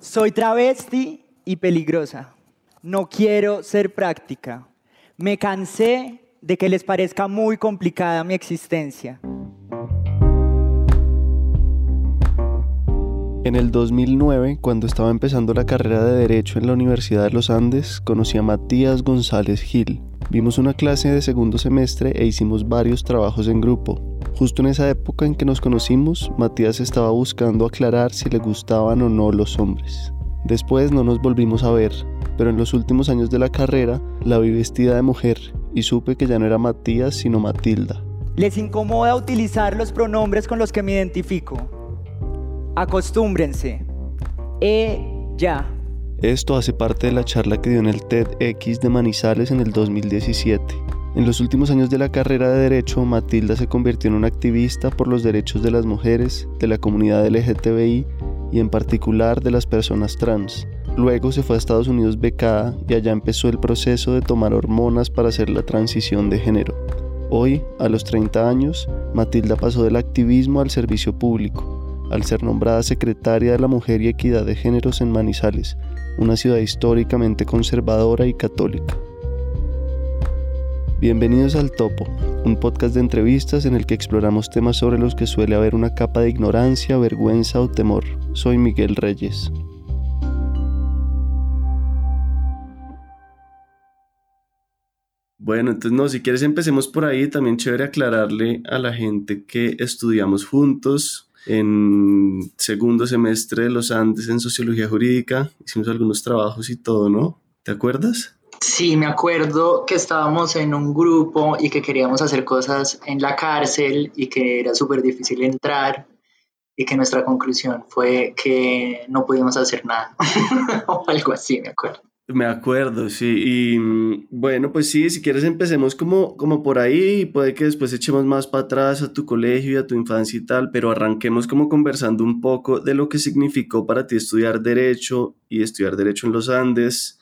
Soy travesti y peligrosa. No quiero ser práctica. Me cansé de que les parezca muy complicada mi existencia. En el 2009, cuando estaba empezando la carrera de Derecho en la Universidad de los Andes, conocí a Matías González Gil. Vimos una clase de segundo semestre e hicimos varios trabajos en grupo. Justo en esa época en que nos conocimos, Matías estaba buscando aclarar si le gustaban o no los hombres. Después no nos volvimos a ver, pero en los últimos años de la carrera la vi vestida de mujer y supe que ya no era Matías sino Matilda. ¿Les incomoda utilizar los pronombres con los que me identifico? Acostúmbrense. Ella. Esto hace parte de la charla que dio en el TEDx de Manizales en el 2017. En los últimos años de la carrera de Derecho, Matilda se convirtió en una activista por los derechos de las mujeres, de la comunidad LGTBI y en particular de las personas trans. Luego se fue a Estados Unidos becada y allá empezó el proceso de tomar hormonas para hacer la transición de género. Hoy, a los 30 años, Matilda pasó del activismo al servicio público, al ser nombrada secretaria de la Mujer y Equidad de Géneros en Manizales, una ciudad históricamente conservadora y católica. Bienvenidos al Topo, un podcast de entrevistas en el que exploramos temas sobre los que suele haber una capa de ignorancia, vergüenza o temor. Soy Miguel Reyes. Bueno, entonces no, si quieres empecemos por ahí, también chévere aclararle a la gente que estudiamos juntos en segundo semestre de los Andes en Sociología Jurídica, hicimos algunos trabajos y todo, ¿no? ¿Te acuerdas? Sí, me acuerdo que estábamos en un grupo y que queríamos hacer cosas en la cárcel y que era súper difícil entrar y que nuestra conclusión fue que no podíamos hacer nada o algo así, me acuerdo. Me acuerdo, sí. Y mm, bueno, pues sí, si quieres empecemos como, como por ahí y puede que después echemos más para atrás a tu colegio y a tu infancia y tal, pero arranquemos como conversando un poco de lo que significó para ti estudiar derecho y estudiar derecho en los Andes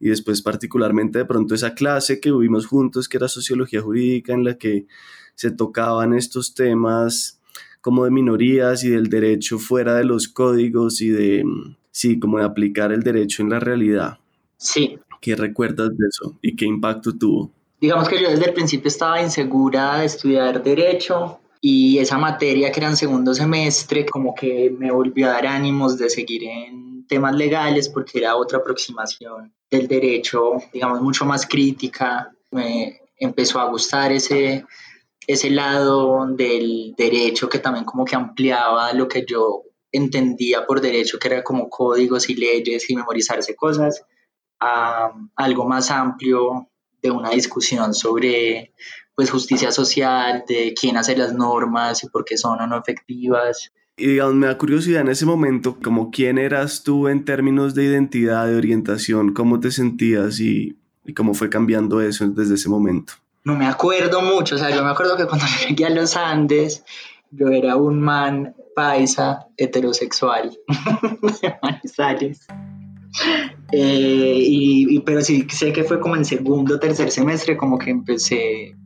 y después particularmente de pronto esa clase que vivimos juntos, que era sociología jurídica, en la que se tocaban estos temas como de minorías y del derecho fuera de los códigos y de, sí, como de aplicar el derecho en la realidad. Sí. ¿Qué recuerdas de eso y qué impacto tuvo? Digamos que yo desde el principio estaba insegura de estudiar derecho y esa materia que era en segundo semestre como que me volvió a dar ánimos de seguir en temas legales porque era otra aproximación del derecho, digamos, mucho más crítica. Me empezó a gustar ese, ese lado del derecho que también como que ampliaba lo que yo entendía por derecho, que era como códigos y leyes y memorizarse cosas, a algo más amplio de una discusión sobre pues justicia social, de quién hace las normas y por qué son o no efectivas, y digamos, me da curiosidad en ese momento, como quién eras tú en términos de identidad, de orientación, cómo te sentías y, y cómo fue cambiando eso desde ese momento. No me acuerdo mucho, o sea, yo me acuerdo que cuando llegué a los Andes, yo era un man paisa heterosexual de Manizales. Eh, y, y, pero sí sé que fue como en segundo o tercer semestre como que empecé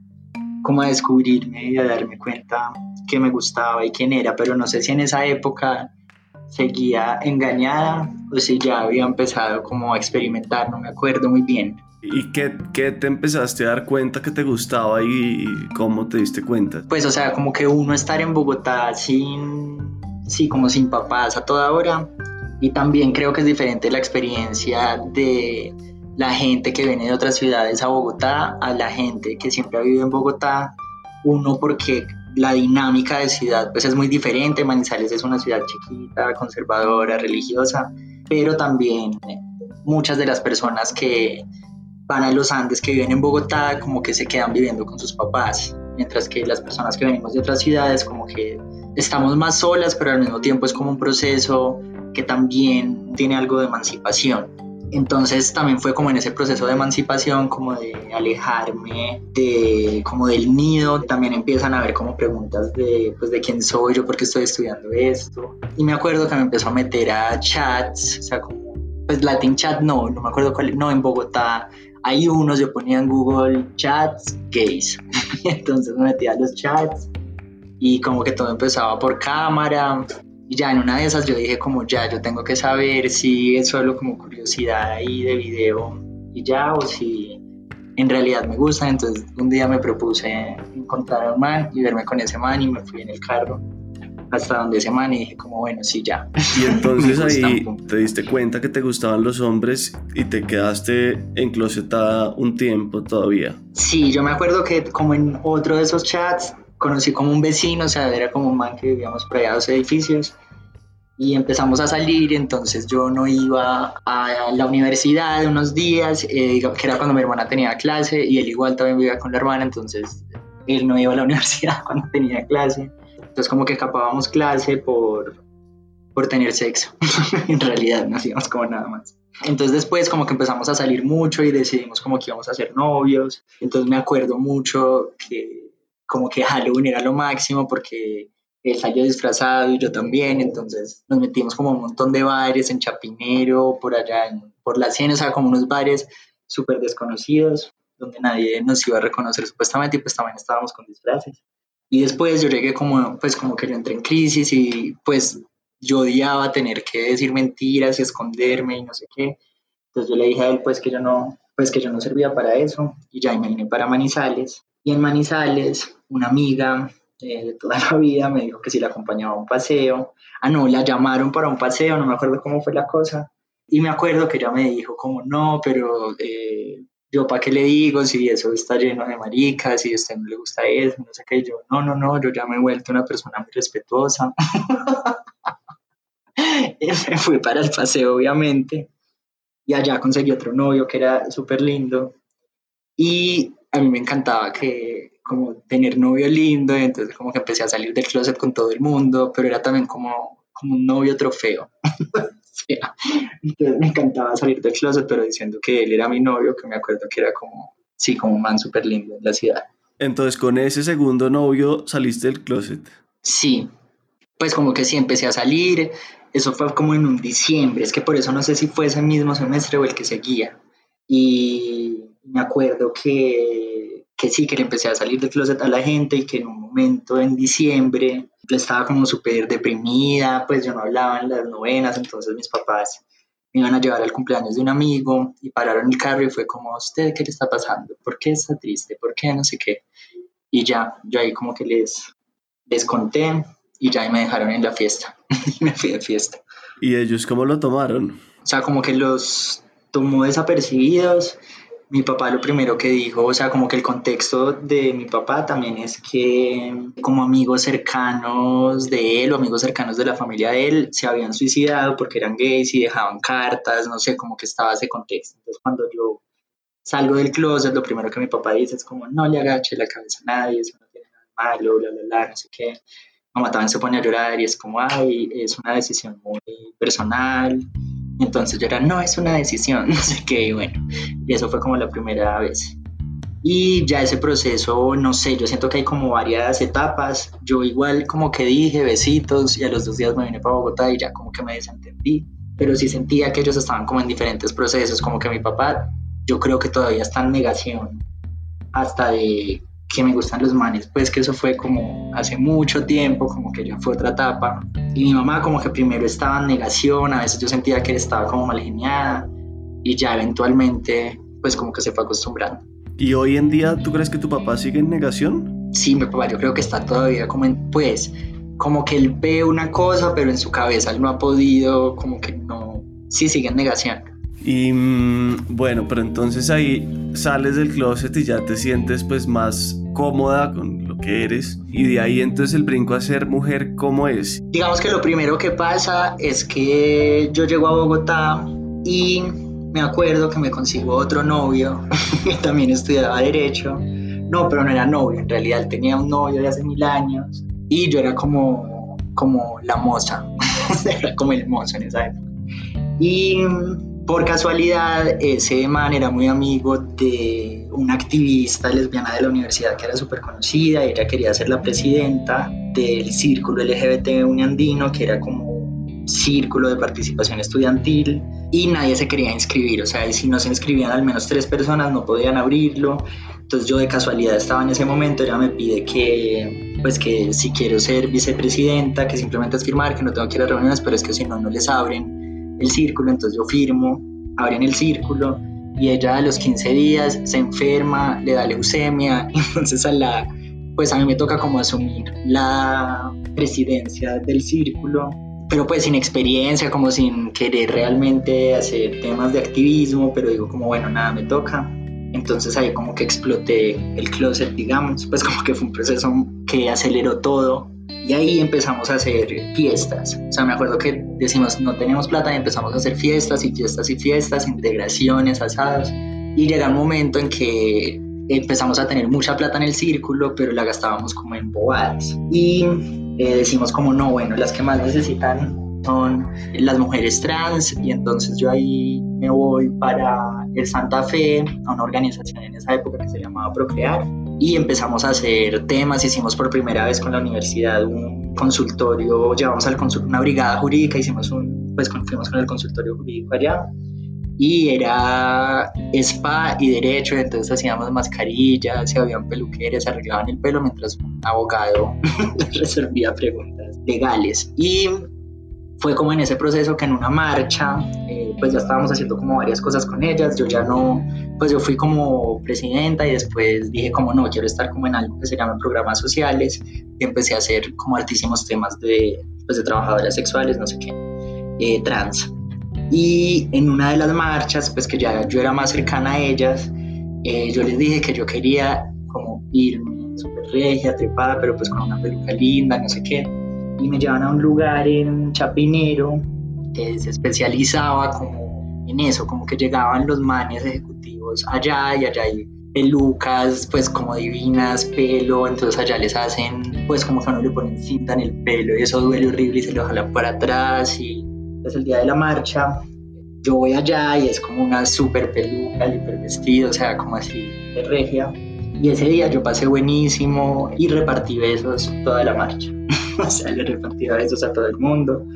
como a descubrirme y a darme cuenta que me gustaba y quién era, pero no sé si en esa época seguía engañada o si ya había empezado como a experimentar, no me acuerdo muy bien. ¿Y qué, qué, te empezaste a dar cuenta que te gustaba y cómo te diste cuenta? Pues, o sea, como que uno estar en Bogotá sin, sí, como sin papás a toda hora. Y también creo que es diferente la experiencia de la gente que viene de otras ciudades a Bogotá a la gente que siempre ha vivido en Bogotá. Uno porque la dinámica de ciudad pues es muy diferente. Manizales es una ciudad chiquita, conservadora, religiosa, pero también muchas de las personas que van a los Andes, que viven en Bogotá, como que se quedan viviendo con sus papás, mientras que las personas que venimos de otras ciudades como que estamos más solas, pero al mismo tiempo es como un proceso que también tiene algo de emancipación. Entonces también fue como en ese proceso de emancipación, como de alejarme de, como del nido. También empiezan a haber como preguntas de, pues, de quién soy yo, por qué estoy estudiando esto. Y me acuerdo que me empezó a meter a chats, o sea, como, pues Latin Chat no, no me acuerdo cuál, no, en Bogotá hay unos, yo ponía en Google chats gays. Entonces me metía a los chats y como que todo empezaba por cámara Y ya en una de esas yo dije como ya, yo tengo que saber si es solo como curiosidad ahí de video y ya, o si en realidad me gusta. Entonces un día me propuse encontrar a un man y verme con ese man y me fui en el carro hasta donde ese man y dije como bueno, sí, ya. Y entonces ahí te diste cuenta que te gustaban los hombres y te quedaste enclosetada un tiempo todavía. Sí, yo me acuerdo que como en otro de esos chats conocí como un vecino, o sea, era como un man que vivíamos por edificios y empezamos a salir, entonces yo no iba a la universidad unos días, eh, que era cuando mi hermana tenía clase y él igual también vivía con la hermana, entonces él no iba a la universidad cuando tenía clase entonces como que escapábamos clase por, por tener sexo. en realidad no hacíamos como nada más. Entonces después como que empezamos a salir mucho y decidimos como que íbamos a ser novios. Entonces me acuerdo mucho que como que Halloween era lo máximo porque él salió disfrazado y yo también. Entonces nos metimos como un montón de bares en Chapinero, por allá, por la Ciena, o sea, como unos bares súper desconocidos donde nadie nos iba a reconocer supuestamente y pues también estábamos con disfraces. Y después yo llegué como, pues como que yo entré en crisis y pues yo odiaba tener que decir mentiras y esconderme y no sé qué. Entonces yo le dije a él pues que yo no, pues que yo no servía para eso y ya me vine para Manizales. Y en Manizales una amiga eh, de toda la vida me dijo que si la acompañaba a un paseo. Ah, no, la llamaron para un paseo, no me acuerdo cómo fue la cosa. Y me acuerdo que ella me dijo como, no, pero eh, yo para qué le digo si eso está lleno de maricas, si a usted no le gusta eso, no sé qué, yo, no, no, no, yo ya me he vuelto una persona muy respetuosa. y me fui para el paseo, obviamente, y allá conseguí otro novio que era súper lindo, y a mí me encantaba que como tener novio lindo, y entonces como que empecé a salir del closet con todo el mundo, pero era también como, como un novio trofeo. Entonces me encantaba salir del closet, pero diciendo que él era mi novio, que me acuerdo que era como, sí, como un man súper lindo en la ciudad. Entonces, con ese segundo novio saliste del closet. Sí, pues como que sí empecé a salir, eso fue como en un diciembre, es que por eso no sé si fue ese mismo semestre o el que seguía. Y me acuerdo que, que sí, que le empecé a salir del closet a la gente y que en un momento en diciembre estaba como súper deprimida, pues yo no hablaba en las novenas, entonces mis papás me iban a llevar al cumpleaños de un amigo y pararon el carro y fue como, ¿usted qué le está pasando? ¿Por qué está triste? ¿Por qué no sé qué? Y ya, yo ahí como que les, les conté y ya me dejaron en la fiesta y me fui de fiesta. ¿Y ellos cómo lo tomaron? O sea, como que los tomó desapercibidos mi papá lo primero que dijo, o sea, como que el contexto de mi papá también es que como amigos cercanos de él o amigos cercanos de la familia de él se habían suicidado porque eran gays y dejaban cartas, no sé, como que estaba ese contexto. Entonces cuando yo salgo del closet, lo primero que mi papá dice es como, no le agache la cabeza a nadie, eso no tiene nada malo, bla, bla, bla, no sé qué. Mamá también se pone a llorar y es como, ay, es una decisión muy personal, entonces yo era, no, es una decisión, no sé qué, y bueno, y eso fue como la primera vez. Y ya ese proceso, no sé, yo siento que hay como varias etapas. Yo igual como que dije besitos y a los dos días me vine para Bogotá y ya como que me desentendí. Pero sí sentía que ellos estaban como en diferentes procesos, como que mi papá, yo creo que todavía está en negación hasta de que me gustan los manes, pues que eso fue como hace mucho tiempo, como que ya fue otra etapa. Y mi mamá como que primero estaba en negación, a veces yo sentía que estaba como mal geniada y ya eventualmente pues como que se fue acostumbrando. ¿Y hoy en día tú crees que tu papá sigue en negación? Sí, mi papá yo creo que está todavía como en, pues, como que él ve una cosa, pero en su cabeza él no ha podido, como que no, sí sigue en negación. Y mm, bueno, pero entonces ahí sales del closet y ya te sientes pues más cómoda con lo que eres y de ahí entonces el brinco a ser mujer, ¿cómo es? Digamos que lo primero que pasa es que yo llego a Bogotá y me acuerdo que me consigo otro novio que también estudiaba derecho. No, pero no era novio, en realidad tenía un novio de hace mil años y yo era como, como la moza, era como el mozo en esa época. Y por casualidad, ese man era muy amigo de una activista lesbiana de la universidad que era súper conocida, ella quería ser la presidenta del círculo LGBT uniandino, que era como círculo de participación estudiantil y nadie se quería inscribir, o sea, si no se inscribían al menos tres personas no podían abrirlo, entonces yo de casualidad estaba en ese momento, ella me pide que, pues que si quiero ser vicepresidenta, que simplemente es firmar, que no tengo que ir a reuniones, pero es que si no, no les abren el círculo, entonces yo firmo, abren el círculo y ella a los 15 días se enferma, le da leucemia, entonces a la, pues a mí me toca como asumir la presidencia del círculo, pero pues sin experiencia, como sin querer realmente hacer temas de activismo, pero digo como bueno, nada me toca. Entonces ahí como que exploté el closet, digamos, pues como que fue un proceso que aceleró todo y ahí empezamos a hacer fiestas. O sea, me acuerdo que decimos, no tenemos plata y empezamos a hacer fiestas y fiestas y fiestas, integraciones, asados. Y llega un momento en que empezamos a tener mucha plata en el círculo, pero la gastábamos como en bobadas. Y eh, decimos como, no, bueno, las que más necesitan son las mujeres trans y entonces yo ahí me voy para el Santa Fe, a una organización en esa época que se llamaba Procrear y empezamos a hacer temas, hicimos por primera vez con la universidad un consultorio, llevamos al una brigada jurídica, hicimos un, pues fuimos con el consultorio jurídico allá y era spa y derecho, entonces hacíamos mascarillas, se habían peluqueres, se arreglaban el pelo mientras un abogado resolvía preguntas legales. Y fue como en ese proceso que en una marcha, eh, pues ya estábamos haciendo como varias cosas con ellas, yo ya no, pues yo fui como presidenta y después dije como no, quiero estar como en algo que se llama programas sociales y empecé a hacer como altísimos temas de, pues de trabajadoras sexuales, no sé qué, eh, trans. Y en una de las marchas, pues que ya yo era más cercana a ellas, eh, yo les dije que yo quería como irme súper regia, trepada, pero pues con una peluca linda, no sé qué y me llevan a un lugar en Chapinero que se especializaba como en eso, como que llegaban los manes ejecutivos allá y allá hay pelucas pues como divinas, pelo, entonces allá les hacen pues como que no le ponen cinta en el pelo y eso duele horrible y se lo jalan para atrás y es el día de la marcha yo voy allá y es como una super peluca, el hiper vestido, o sea, como así de regia. Y ese día yo pasé buenísimo y repartí besos toda la marcha. o sea, le repartía besos a todo el mundo.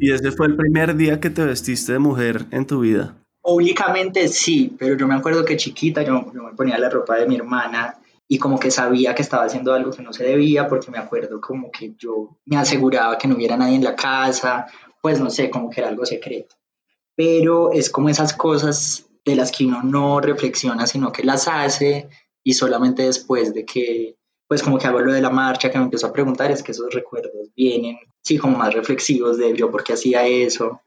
¿Y ese fue el primer día que te vestiste de mujer en tu vida? Públicamente sí, pero yo me acuerdo que chiquita yo, me ponía la ropa de mi hermana y como que sabía que estaba haciendo algo que no se debía porque me acuerdo como que yo me aseguraba que no hubiera nadie en la casa, pues no sé, como que era algo secreto. Pero es como esas cosas de las que uno no reflexiona, sino que las hace y solamente después de que pues como que hago de la marcha, que me empezó a preguntar, es que esos recuerdos vienen, sí, como más reflexivos de yo por qué hacía eso,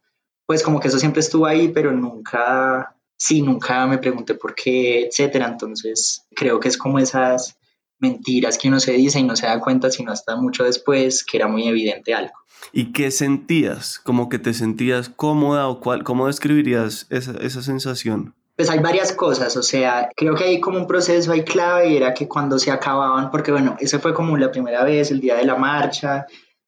pues como que eso siempre estuvo ahí, pero nunca, sí, nunca me pregunté por qué, etcétera, entonces creo que es como esas mentiras que uno se dice y no se da cuenta sino hasta mucho después que era muy evidente algo. ¿Y qué sentías? ¿Como que te sentías cómoda o cuál, cómo describirías esa, esa sensación? Pues hay varias cosas, o sea, creo que hay como un proceso ahí clave y era que cuando se acababan, porque bueno, ese fue como la primera vez, el día de la marcha,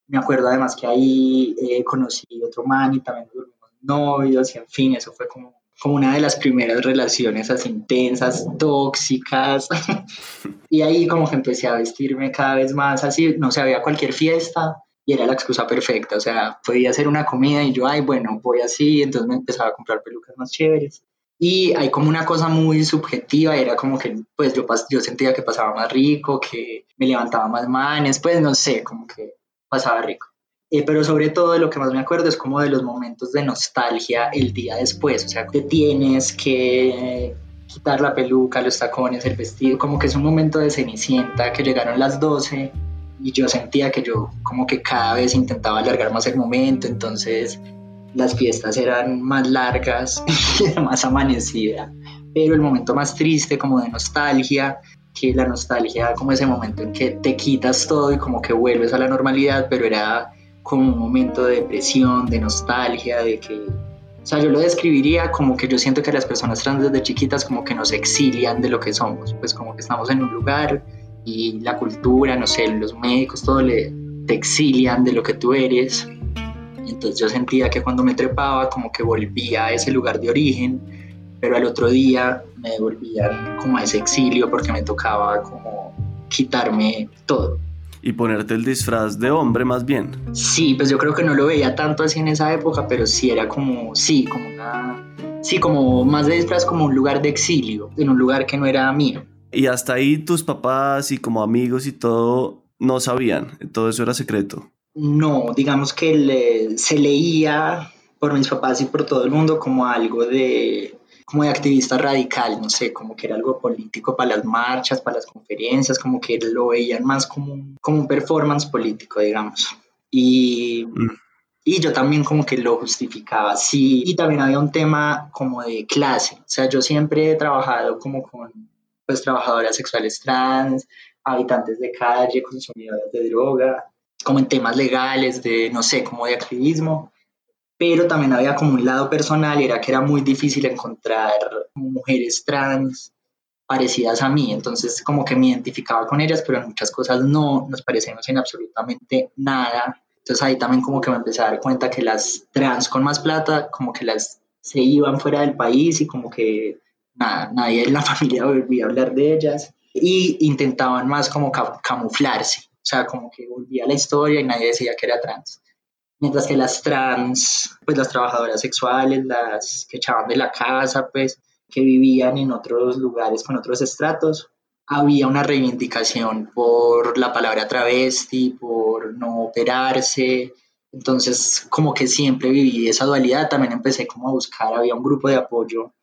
me acuerdo además que ahí eh, conocí otro man y también tuvimos novios y en fin, eso fue como, como una de las primeras relaciones así intensas, tóxicas, y ahí como que empecé a vestirme cada vez más así, no sé, había cualquier fiesta y era la excusa perfecta, o sea, podía hacer una comida y yo, ay, bueno, voy así, entonces me empezaba a comprar pelucas más chéveres y hay como una cosa muy subjetiva, era como que pues yo, yo sentía que pasaba más rico, que me levantaba más manes, pues no sé, como que pasaba rico. Eh, pero sobre todo de lo que más me acuerdo es como de los momentos de nostalgia el día después, o sea, que tienes que quitar la peluca, los tacones, el vestido, como que es un momento de cenicienta, que llegaron las 12 y yo sentía que yo como que cada vez intentaba alargar más el momento, entonces las fiestas eran más largas más amanecida, pero el momento más triste como de nostalgia, que la nostalgia como ese momento en que te quitas todo y como que vuelves a la normalidad, pero era como un momento de depresión, de nostalgia, de que, o sea, yo lo describiría como que yo siento que las personas trans desde chiquitas como que nos exilian de lo que somos, pues como que estamos en un lugar y la cultura, no sé, los médicos, todo le, te exilian de lo que tú eres entonces yo sentía que cuando me trepaba como que volvía a ese lugar de origen, pero al otro día me devolvían como a ese exilio porque me tocaba como quitarme todo. y ponerte el disfraz de hombre más bien. Sí, pues yo creo que no lo veía tanto así en esa época, pero sí era como, sí, como una, sí, como más de disfraz como un lugar de exilio, en un lugar que no era mío. Y hasta ahí tus papás y como amigos y todo no sabían, todo eso era secreto. No, digamos que se leía por mis papás y por todo el mundo como algo de como de activista radical, no sé, como que era algo político para las marchas, para las conferencias, como que lo veían más como un, como un performance político, digamos. Y, mm. y yo también como que lo justificaba, sí. Y también había un tema como de clase, o sea, yo siempre he trabajado como con pues trabajadoras sexuales trans, habitantes de calle, consumidores de droga, como en temas legales, de, no sé, como de activismo pero también había como un lado personal y era que era muy difícil encontrar mujeres trans parecidas a mí, entonces como que me identificaba con ellas, pero en muchas cosas no nos parecemos en absolutamente nada. Entonces ahí también como que me empecé a dar cuenta que las trans con más plata como que las se iban fuera del país y como que nada, nadie en la familia volvía a hablar de ellas. Y intentaban más como camuflarse, o sea, como que volvía la historia y nadie decía que era trans. Mientras que las trans, pues las trabajadoras sexuales, las que echaban de la casa, pues que vivían en otros lugares con otros estratos, había una reivindicación por la palabra travesti, por no operarse, entonces como que siempre viví esa dualidad, también empecé como a buscar, había un grupo de apoyo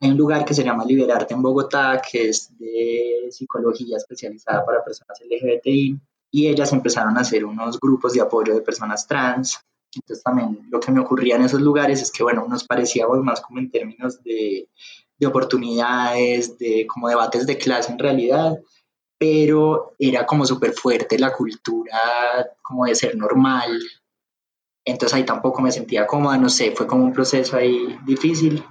en un lugar que se llama Liberarte en Bogotá, que es de psicología especializada para personas LGBTI, y ellas empezaron a hacer unos grupos de apoyo de personas trans. Entonces también lo que me ocurría en esos lugares es que, bueno, nos parecíamos más como en términos de, de oportunidades, de como debates de clase en realidad, pero era como súper fuerte la cultura como de ser normal. Entonces ahí tampoco me sentía cómoda, no sé, fue como un proceso ahí difícil.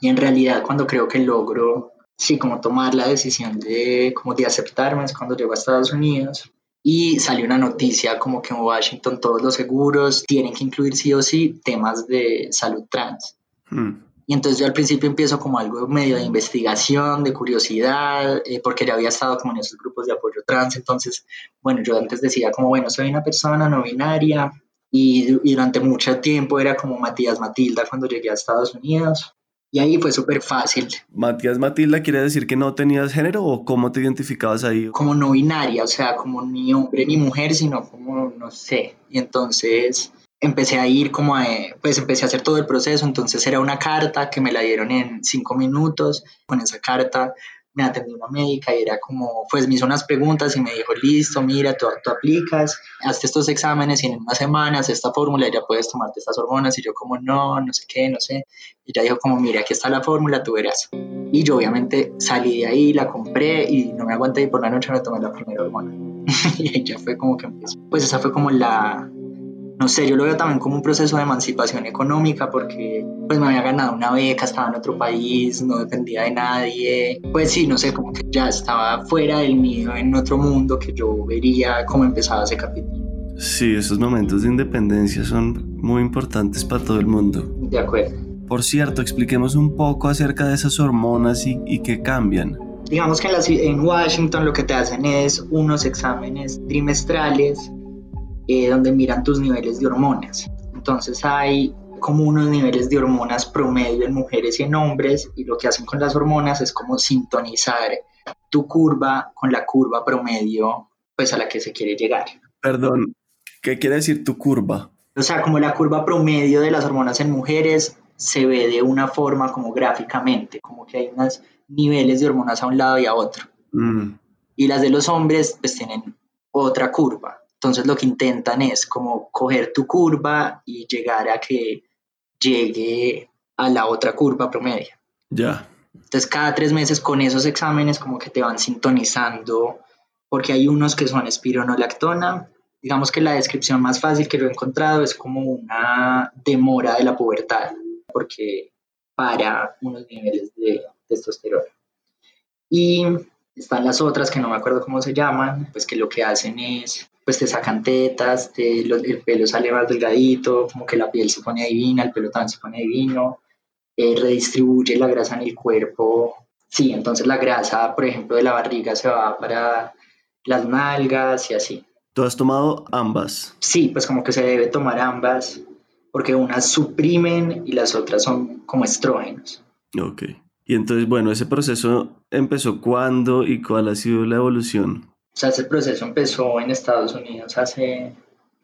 Y en realidad cuando creo que logro, sí, como tomar la decisión de, como de aceptarme es cuando llego a Estados Unidos y salió una noticia como que en Washington todos los seguros tienen que incluir sí o sí temas de salud trans. Hmm. Y entonces yo al principio empiezo como algo medio de investigación, de curiosidad, eh, porque ya había estado como en esos grupos de apoyo trans, entonces, bueno, yo antes decía como, bueno, soy una persona no binaria y, y durante mucho tiempo era como Matías Matilda cuando llegué a Estados Unidos. Y ahí fue súper fácil. Matías Matilda quiere decir que no tenías género o cómo te identificabas ahí? Como no binaria, o sea, como ni hombre ni mujer, sino como, no sé. Y entonces empecé a ir como a, pues empecé a hacer todo el proceso, entonces era una carta que me la dieron en cinco minutos, con esa carta me atendió una médica y era como, pues me hizo unas preguntas y me dijo, listo, mira, tú, tú aplicas, hazte estos exámenes y en unas semanas esta fórmula ya puedes tomarte estas hormonas y yo como, no, no sé qué, no sé. Y ella dijo como, mira, aquí está la fórmula, tú verás. Y yo obviamente salí de ahí, la compré y no me aguanté y por la noche me tomé la primera hormona. y ya fue como que empezó. Pues esa fue como la, no sé, yo lo veo también como un proceso de emancipación económica porque pues me había ganado una beca, estaba en otro país, no dependía de nadie, pues sí, no sé, como que ya estaba fuera del mío, en otro mundo que yo vería cómo empezaba ese capítulo. Sí, esos momentos de independencia son muy importantes para todo el mundo. De acuerdo. Por cierto, expliquemos un poco acerca de esas hormonas y, y qué cambian. Digamos que en, en Washington lo que te hacen es unos exámenes trimestrales eh, donde miran tus niveles de hormonas. Entonces hay como unos niveles de hormonas promedio en mujeres y en hombres y lo que hacen con las hormonas es como sintonizar tu curva con la curva promedio pues a la que se quiere llegar. Perdón, ¿qué quiere decir tu curva? O sea, como la curva promedio de las hormonas en mujeres se ve de una forma como gráficamente, como que hay unos niveles de hormonas a un lado y a otro. Mm. Y las de los hombres pues tienen otra curva. Entonces lo que intentan es como coger tu curva y llegar a que llegue a la otra curva promedio. Ya. Entonces cada tres meses con esos exámenes como que te van sintonizando, porque hay unos que son espironolactona. Digamos que la descripción más fácil que lo he encontrado es como una demora de la pubertad, porque para unos niveles de testosterona. Y están las otras que no me acuerdo cómo se llaman, pues que lo que hacen es pues te sacan tetas, el pelo sale más delgadito, como que la piel se pone divina, el pelo también se pone divino, eh, redistribuye la grasa en el cuerpo. Sí, entonces la grasa, por ejemplo, de la barriga se va para las nalgas y así. ¿Tú has tomado ambas? Sí, pues como que se debe tomar ambas, porque unas suprimen y las otras son como estrógenos. Ok. Y entonces, bueno, ese proceso empezó cuándo y cuál ha sido la evolución? O sea, ese proceso empezó en Estados Unidos hace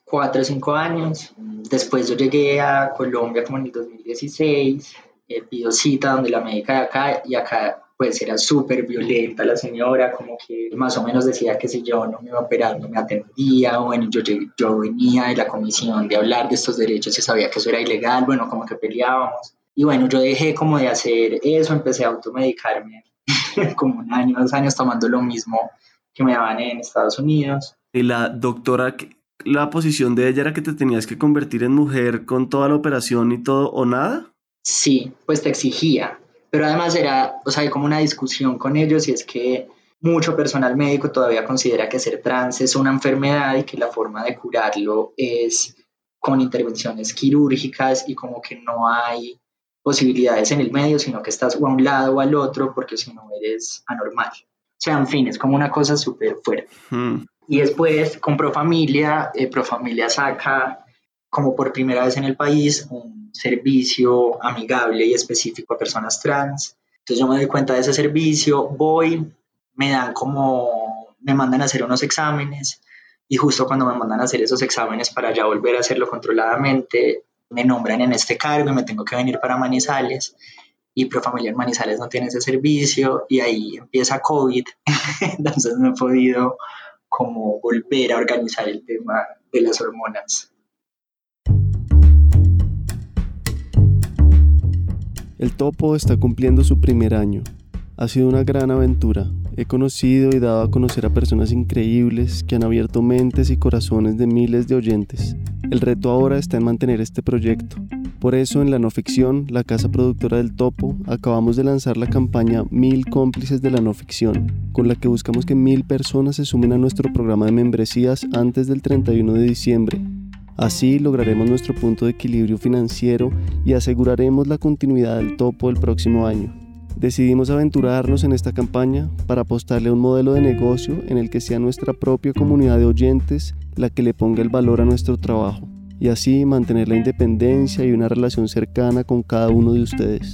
cuatro o cinco años. Después yo llegué a Colombia como en el 2016, eh, pido cita donde la médica de acá y acá pues era súper violenta la señora, como que más o menos decía que si yo no me iba a operar no me atendía, bueno, yo, yo venía de la comisión de hablar de estos derechos y sabía que eso era ilegal, bueno, como que peleábamos. Y bueno, yo dejé como de hacer eso, empecé a automedicarme como un año, dos años tomando lo mismo que me daban en Estados Unidos. ¿Y la doctora, la posición de ella era que te tenías que convertir en mujer con toda la operación y todo o nada? Sí, pues te exigía, pero además era, o sea, hay como una discusión con ellos y es que mucho personal médico todavía considera que ser trans es una enfermedad y que la forma de curarlo es con intervenciones quirúrgicas y como que no hay posibilidades en el medio, sino que estás o a un lado o al otro porque si no eres anormal. Sea, en fin, es como una cosa súper fuerte. Hmm. Y después con Profamilia, eh, Profamilia saca como por primera vez en el país un servicio amigable y específico a personas trans. Entonces yo me doy cuenta de ese servicio, voy, me dan como, me mandan a hacer unos exámenes y justo cuando me mandan a hacer esos exámenes para ya volver a hacerlo controladamente, me nombran en este cargo y me tengo que venir para Manizales y Profamilia en Manizales no tiene ese servicio y ahí empieza COVID, entonces no he podido como volver a organizar el tema de las hormonas. El topo está cumpliendo su primer año. Ha sido una gran aventura. He conocido y dado a conocer a personas increíbles que han abierto mentes y corazones de miles de oyentes. El reto ahora está en mantener este proyecto. Por eso en la no ficción, la casa productora del Topo, acabamos de lanzar la campaña Mil cómplices de la no ficción, con la que buscamos que mil personas se sumen a nuestro programa de membresías antes del 31 de diciembre Así lograremos nuestro punto de equilibrio financiero y aseguraremos la continuidad del topo el próximo año. Decidimos aventurarnos en esta campaña para apostarle a un modelo de negocio en el que sea nuestra propia comunidad de oyentes la que le ponga el valor a nuestro trabajo y así mantener la independencia y una relación cercana con cada uno de ustedes.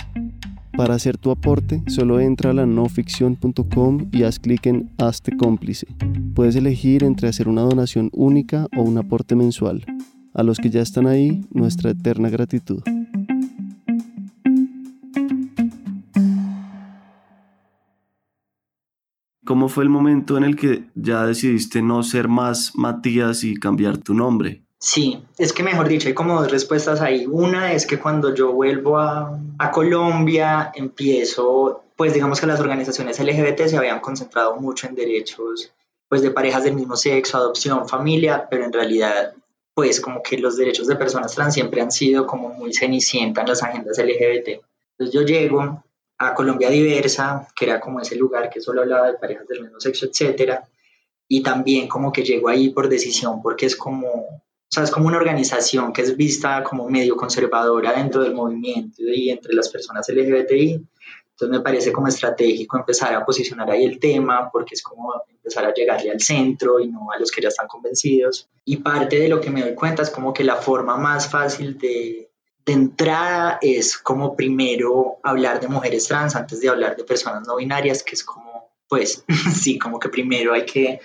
Para hacer tu aporte, solo entra a la noficción.com y haz clic en Hazte cómplice. Puedes elegir entre hacer una donación única o un aporte mensual. A los que ya están ahí, nuestra eterna gratitud. ¿Cómo fue el momento en el que ya decidiste no ser más Matías y cambiar tu nombre? Sí, es que mejor dicho, hay como dos respuestas ahí. Una es que cuando yo vuelvo a, Colombia, empiezo, pues digamos que las organizaciones LGBT se habían concentrado mucho en derechos pues de parejas del mismo sexo, adopción, familia, pero en realidad pues como que los derechos de personas trans siempre han sido como muy cenicienta en las agendas LGBT. Entonces yo llego a Colombia Diversa, que era como ese lugar que solo hablaba de parejas del mismo sexo, etcétera, y también como que llego ahí por decisión, porque es como, o sea, es como una organización que es vista como medio conservadora dentro del movimiento y entre las personas LGBTI, entonces me parece como estratégico empezar a posicionar ahí el tema porque es como empezar a llegarle al centro y no a los que ya están convencidos. Y parte de lo que me doy cuenta es como que la forma más fácil de, de entrada es como primero hablar de mujeres trans antes de hablar de personas no binarias, que es como, pues sí, como que primero hay que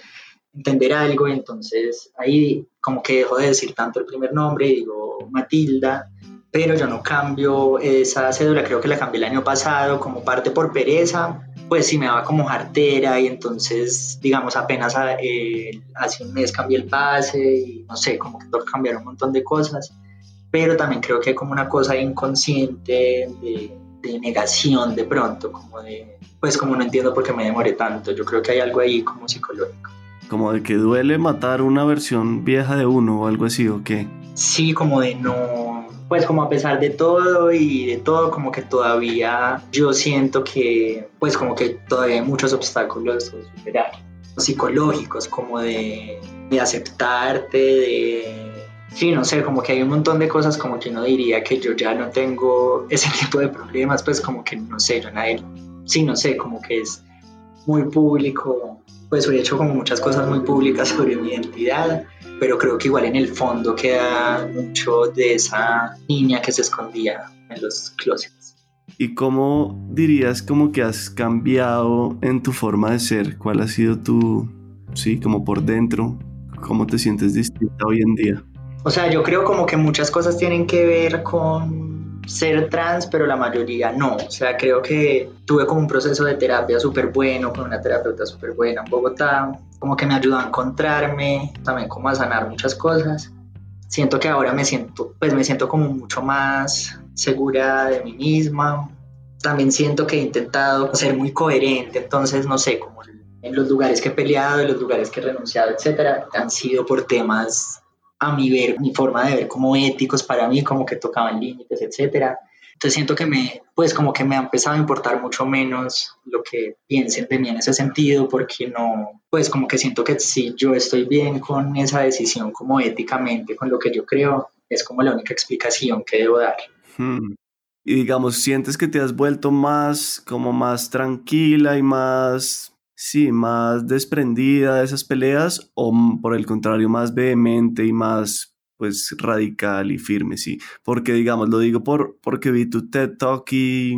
entender algo. Y entonces ahí como que dejo de decir tanto el primer nombre digo Matilda pero yo no cambio esa cédula, creo que la cambié el año pasado como parte por pereza, pues sí me daba como jartera y entonces, digamos, apenas eh, hace un mes cambié el pase y no sé, como que tengo que cambiar un montón de cosas, pero también creo que hay como una cosa inconsciente de, de negación de pronto, como de, pues como no entiendo por qué me demoré tanto, yo creo que hay algo ahí como psicológico. Como de que duele matar una versión vieja de uno o algo así, ¿o qué? Sí, como de no, pues como a pesar de todo y de todo, como que todavía yo siento que, pues como que todavía hay muchos obstáculos por superar, psicológicos, como de, de aceptarte, de... Sí, no sé, como que hay un montón de cosas como que uno diría que yo ya no tengo ese tipo de problemas, pues como que no sé, yo nadie, sí, no sé, como que es muy público, pues he hecho como muchas cosas muy públicas sobre mi identidad, pero creo que igual en el fondo queda mucho de esa niña que se escondía en los closets. ¿Y cómo dirías como que has cambiado en tu forma de ser? ¿Cuál ha sido tu, sí, como por dentro? ¿Cómo te sientes distinta hoy en día? O sea, yo creo como que muchas cosas tienen que ver con ser trans, pero la mayoría no. O sea, creo que tuve como un proceso de terapia súper bueno, con una terapeuta súper buena en Bogotá, como que me ayudó a encontrarme, también como a sanar muchas cosas. Siento que ahora me siento, pues me siento como mucho más segura de mí misma. También siento que he intentado ser muy coherente, entonces no sé, como en los lugares que he peleado, en los lugares que he renunciado, etcétera, han sido por temas a mi ver, mi forma de ver como éticos para mí, como que tocaban límites, etcétera. Entonces siento que me, pues como que me ha empezado a importar mucho menos lo que piensen de mí en ese sentido, porque no, pues como que siento que si yo estoy bien con esa decisión como éticamente, con lo que yo creo, es como la única explicación que debo dar. Hmm. Y digamos, ¿sientes que te has vuelto más, como más tranquila y más sí, más desprendida de esas peleas o por el contrario más vehemente y más pues radical y firme, sí. Porque digamos, lo digo por, porque vi tu TED Talk y,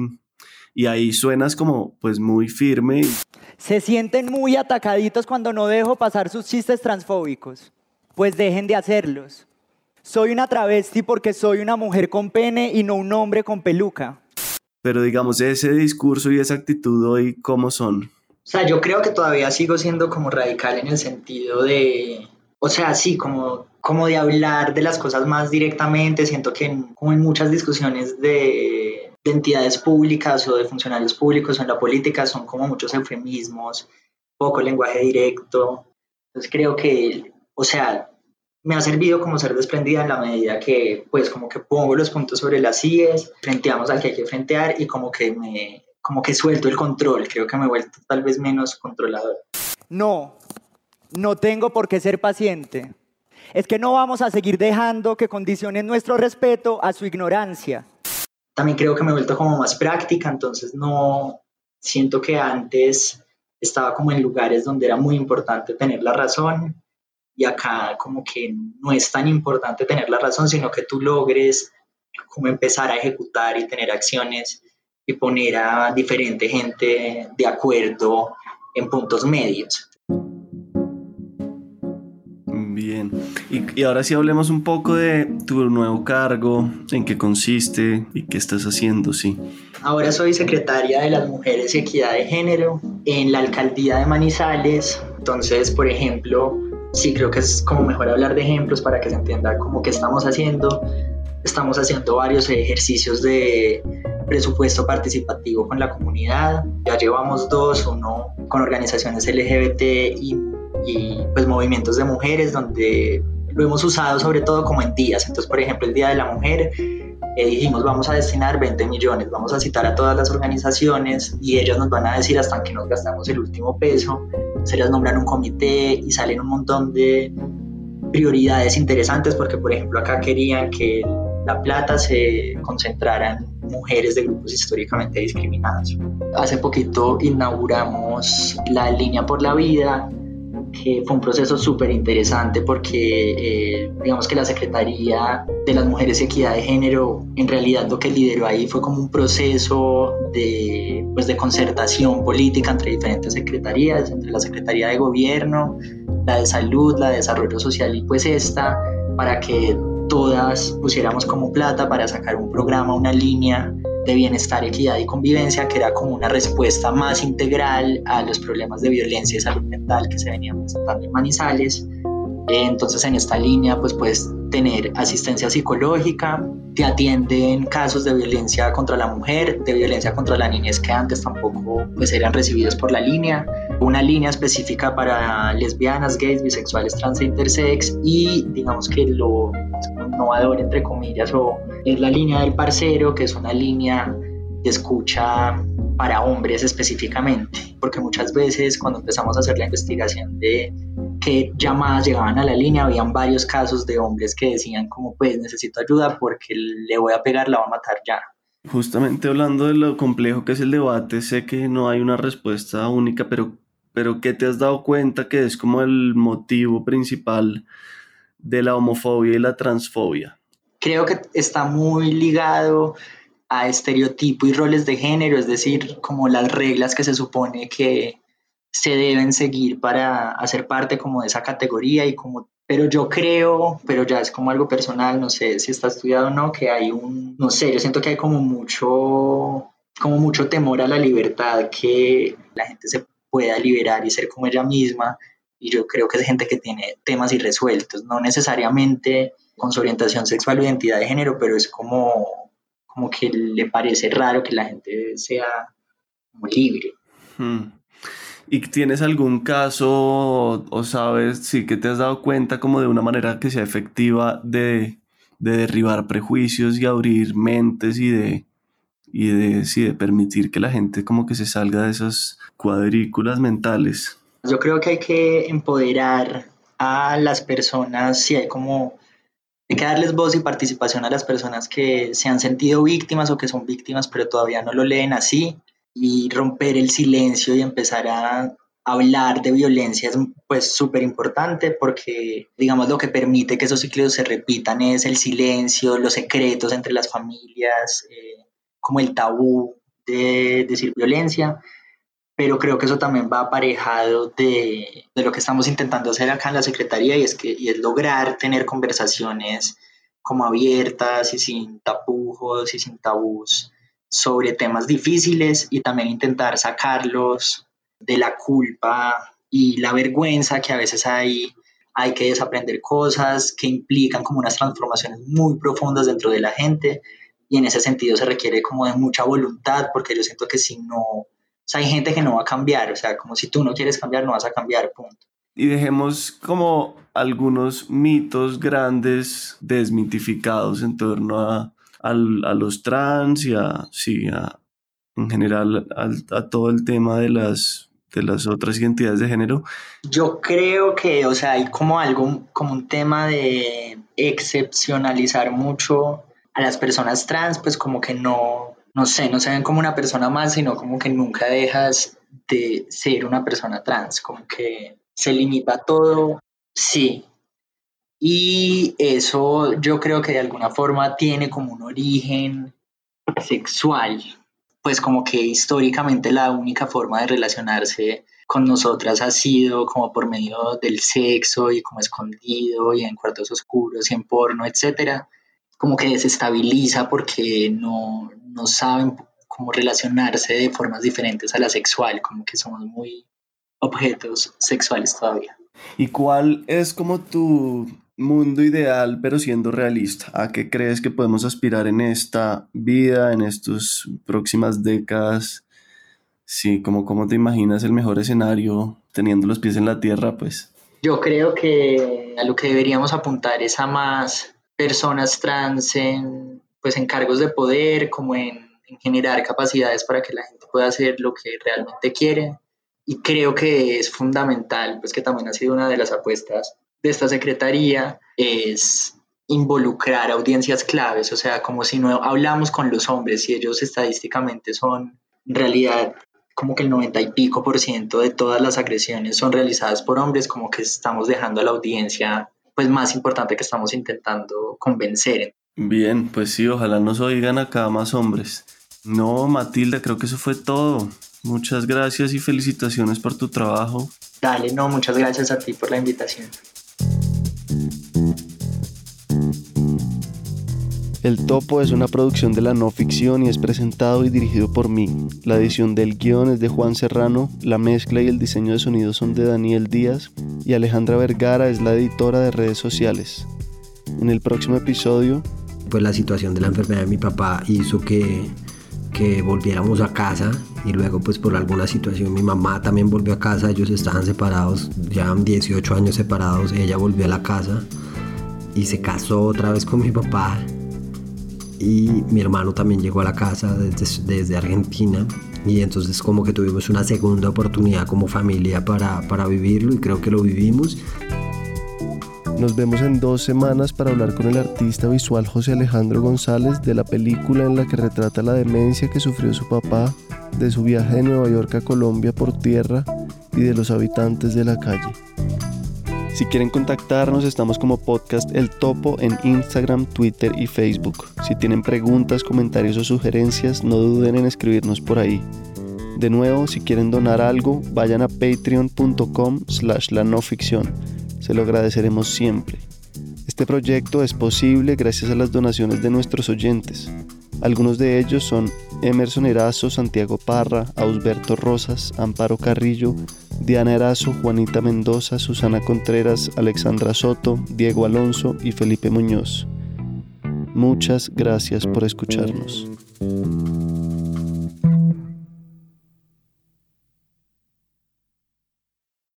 y ahí suenas como pues muy firme. Se sienten muy atacaditos cuando no dejo pasar sus chistes transfóbicos. Pues dejen de hacerlos. Soy una travesti porque soy una mujer con pene y no un hombre con peluca. Pero digamos, ese discurso y esa actitud hoy, ¿cómo son? O sea, yo creo que todavía sigo siendo como radical en el sentido de, o sea, sí, como, como de hablar de las cosas más directamente. Siento que como en muchas discusiones de, de entidades públicas o de funcionarios públicos o en la política son como muchos eufemismos, poco lenguaje directo. Entonces creo que, o sea, me ha servido como ser desprendida en la medida que, pues, como que pongo los puntos sobre las IES, frenteamos al que hay que frentear y como que me como que suelto el control, creo que me he vuelto tal vez menos controlador. No, no tengo por qué ser paciente. Es que no vamos a seguir dejando que condicionen nuestro respeto a su ignorancia. También creo que me he vuelto como más práctica, entonces no siento que antes estaba como en lugares donde era muy importante tener la razón y acá como que no es tan importante tener la razón, sino que tú logres como empezar a ejecutar y tener acciones y poner a diferente gente de acuerdo en puntos medios. Bien, y, ahora sí hablemos un poco de tu nuevo cargo, en qué consiste y qué estás haciendo, sí. Ahora soy secretaria de las Mujeres y Equidad de Género en la alcaldía de Manizales. Entonces, por ejemplo, sí creo que es como mejor hablar de ejemplos para que se entienda cómo que estamos haciendo. Estamos haciendo varios ejercicios de presupuesto participativo con la comunidad. Ya llevamos dos, uno con organizaciones LGBT y, pues movimientos de mujeres, donde lo hemos usado sobre todo como en días. Entonces, por ejemplo, el Día de la Mujer, eh, dijimos vamos a destinar 20 millones, vamos a citar a todas las organizaciones y ellas nos van a decir hasta que nos gastamos el último peso. Se les nombran un comité y salen un montón de prioridades interesantes porque, por ejemplo, acá querían que la plata se concentrara en mujeres de grupos históricamente discriminados. Hace poquito inauguramos la línea por la vida, que fue un proceso súper interesante porque eh, digamos que la Secretaría de las Mujeres y Equidad de Género en realidad lo que lideró ahí fue como un proceso de, pues, de concertación política entre diferentes secretarías, entre la Secretaría de Gobierno, la de Salud, la de Desarrollo Social y pues esta, para que todas pusiéramos como plata para sacar un programa, una línea de bienestar, equidad y convivencia, que era como una respuesta más integral a los problemas de violencia y salud mental que se venían presentando en Manizales. Entonces en esta línea pues puedes tener asistencia psicológica, te atienden casos de violencia contra la mujer, de violencia contra la niñez que antes tampoco pues eran recibidos por la línea, una línea específica para lesbianas, gays, bisexuales, trans e intersex y digamos que lo innovador entre comillas o es la línea del parcero que es una línea de escucha para hombres específicamente, porque muchas veces cuando empezamos a hacer la investigación de qué llamadas llegaban a la línea, habían varios casos de hombres que decían como pues necesito ayuda porque le voy a pegar, la va a matar ya. Justamente hablando de lo complejo que es el debate, sé que no hay una respuesta única, pero, pero ¿qué te has dado cuenta que es como el motivo principal de la homofobia y la transfobia? Creo que está muy ligado a estereotipo y roles de género, es decir, como las reglas que se supone que se deben seguir para hacer parte como de esa categoría y como pero yo creo, pero ya es como algo personal, no sé si está estudiado o no, que hay un, no sé, yo siento que hay como mucho, como mucho temor a la libertad, que la gente se pueda liberar y ser como ella misma, y yo creo que es gente que tiene temas irresueltos, no necesariamente con su orientación sexual o identidad de género, pero es como, como que le parece raro que la gente sea como libre. Hmm. ¿Y tienes algún caso o, sabes, sí, que te has dado cuenta como de una manera que sea efectiva de, derribar prejuicios y abrir mentes y de, y de, sí, de permitir que la gente como que se salga de esas cuadrículas mentales? Yo creo que hay que empoderar a las personas, sí, hay como hay que darles voz y participación a las personas que se han sentido víctimas o que son víctimas pero todavía no lo leen así y romper el silencio y empezar a hablar de violencia es pues súper importante porque digamos lo que permite que esos ciclos se repitan es el silencio, los secretos entre las familias, eh, como el tabú de decir violencia, pero creo que eso también va aparejado de, de, lo que estamos intentando hacer acá en la Secretaría y es, que, y es lograr tener conversaciones como abiertas y sin tapujos y sin tabús sobre temas difíciles y también intentar sacarlos de la culpa y la vergüenza que a veces hay, hay que desaprender cosas que implican como unas transformaciones muy profundas dentro de la gente y en ese sentido se requiere como de mucha voluntad porque yo siento que si no, sea, hay gente que no va a cambiar, o sea, como si tú no quieres cambiar, no vas a cambiar, punto. Y dejemos como algunos mitos grandes desmitificados en torno a a los trans y a, sí, en general a, todo el tema de las, de las otras identidades de género? Yo creo que, o sea, hay como algo, como un tema de excepcionalizar mucho a las personas trans, pues como que no, no sé, no se ven como una persona más, sino como que nunca dejas de ser una persona trans, como que se limita todo. Sí, y eso yo creo que de alguna forma tiene como un origen sexual, pues como que históricamente la única forma de relacionarse con nosotras ha sido como por medio del sexo y como escondido y en cuartos oscuros y en porno, etcétera, como que desestabiliza porque no, no saben cómo relacionarse de formas diferentes a la sexual, como que somos muy objetos sexuales todavía. ¿Y cuál es como tu mundo ideal, pero siendo realista? ¿A qué crees que podemos aspirar en esta vida, en estas próximas décadas? Sí, como cómo te imaginas el mejor escenario teniendo los pies en la tierra, pues. Yo creo que a lo que deberíamos apuntar es a más personas trans en, pues, en cargos de poder, como en, en generar capacidades para que la gente pueda hacer lo que realmente quiere. Y creo que es fundamental, pues que también ha sido una de las apuestas de esta secretaría es involucrar audiencias claves, o sea, como si no hablamos con los hombres y ellos estadísticamente son en realidad como que el 90 y pico por ciento de todas las agresiones son realizadas por hombres, como que estamos dejando a la audiencia pues más importante que estamos intentando convencer. Bien, pues sí, ojalá nos oigan acá más hombres. No, Matilda, creo que eso fue todo. Muchas gracias y felicitaciones por tu trabajo. Dale, no, muchas gracias a ti por la invitación. El Topo es una producción de la no ficción y es presentado y dirigido por mí. La edición del guion es de Juan Serrano, la mezcla y el diseño de sonido son de Daniel Díaz y Alejandra Vergara es la editora de redes sociales. En el próximo episodio... Pues la situación de la enfermedad de mi papá hizo que, que volviéramos a casa y luego pues por alguna situación mi mamá también volvió a casa, ellos estaban separados, ya 18 años separados, ella volvió a la casa y se casó otra vez con mi papá y mi hermano también llegó a la casa desde, desde, Argentina y entonces como que tuvimos una segunda oportunidad como familia para, para vivirlo y creo que lo vivimos. Nos vemos en dos semanas para hablar con el artista visual José Alejandro González de la película en la que retrata la demencia que sufrió su papá, de su viaje de Nueva York a Colombia por tierra y de los habitantes de la calle. Si quieren contactarnos, estamos como podcast El Topo en Instagram, Twitter y Facebook. Si tienen preguntas, comentarios o sugerencias, no duden en escribirnos por ahí. De nuevo, si quieren donar algo, vayan a patreon.com slash la no ficción. Se lo agradeceremos siempre. Este proyecto es posible gracias a las donaciones de nuestros oyentes. Algunos de ellos son Emerson Erazo, Santiago Parra, Ausberto Rosas, Amparo Carrillo, Diana Erazo, Juanita Mendoza, Susana Contreras, Alexandra Soto, Diego Alonso y Felipe Muñoz. Muchas gracias por escucharnos.